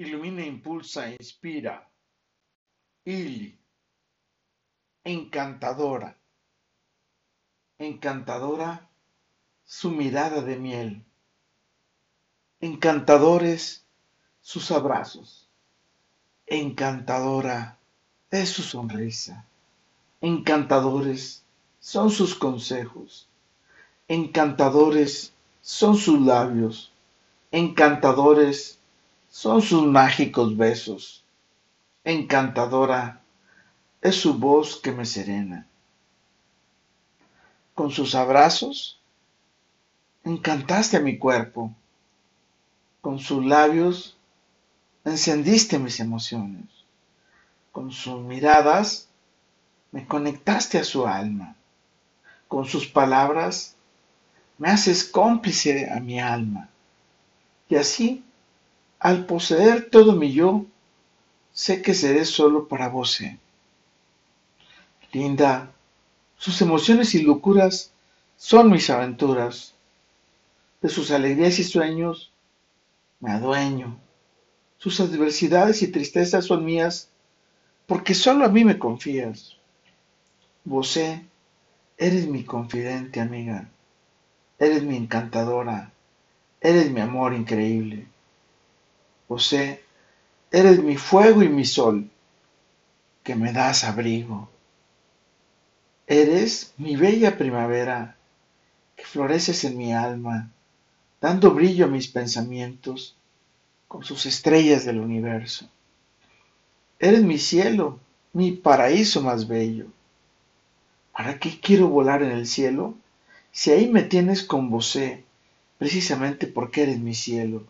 ilumina, impulsa, inspira. Ili, encantadora, encantadora su mirada de miel, encantadores sus abrazos, encantadora es su sonrisa, encantadores son sus consejos, encantadores son sus labios, encantadores son sus mágicos besos. Encantadora es su voz que me serena. Con sus abrazos encantaste a mi cuerpo. Con sus labios encendiste mis emociones. Con sus miradas me conectaste a su alma. Con sus palabras me haces cómplice a mi alma. Y así al poseer todo mi yo, sé que seré solo para vos. ¿eh? Linda, sus emociones y locuras son mis aventuras. De sus alegrías y sueños me adueño. Sus adversidades y tristezas son mías porque solo a mí me confías. Vosé, eres mi confidente amiga. Eres mi encantadora. Eres mi amor increíble. José, eres mi fuego y mi sol, que me das abrigo. Eres mi bella primavera, que floreces en mi alma, dando brillo a mis pensamientos con sus estrellas del universo. Eres mi cielo, mi paraíso más bello. ¿Para qué quiero volar en el cielo si ahí me tienes con vosé, precisamente porque eres mi cielo?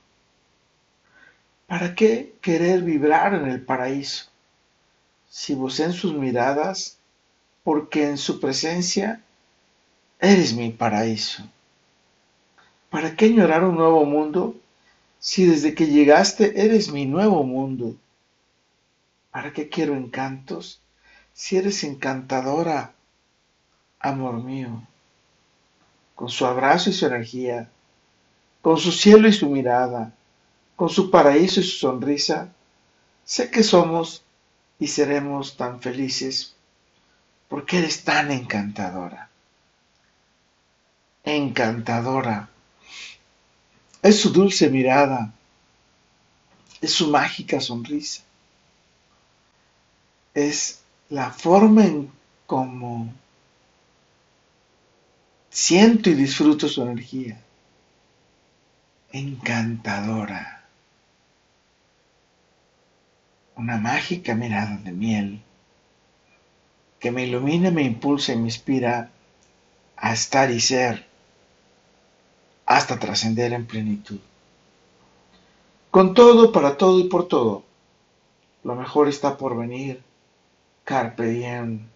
¿Para qué querer vibrar en el paraíso? Si vos en sus miradas, porque en su presencia eres mi paraíso. ¿Para qué añorar un nuevo mundo si desde que llegaste eres mi nuevo mundo? ¿Para qué quiero encantos si eres encantadora, amor mío? Con su abrazo y su energía, con su cielo y su mirada, con su paraíso y su sonrisa, sé que somos y seremos tan felices porque eres tan encantadora. Encantadora. Es su dulce mirada, es su mágica sonrisa, es la forma en cómo siento y disfruto su energía. Encantadora una mágica mirada de miel que me ilumina, me impulsa y me inspira a estar y ser hasta trascender en plenitud. Con todo, para todo y por todo, lo mejor está por venir. Carpe diem.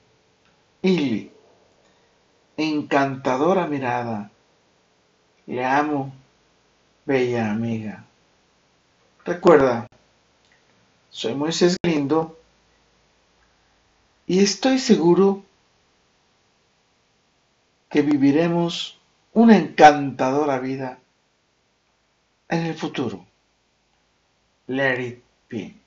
Ili. Encantadora mirada. Le amo, bella amiga. Recuerda, soy Moisés Lindo y estoy seguro que viviremos una encantadora vida en el futuro. Let it be.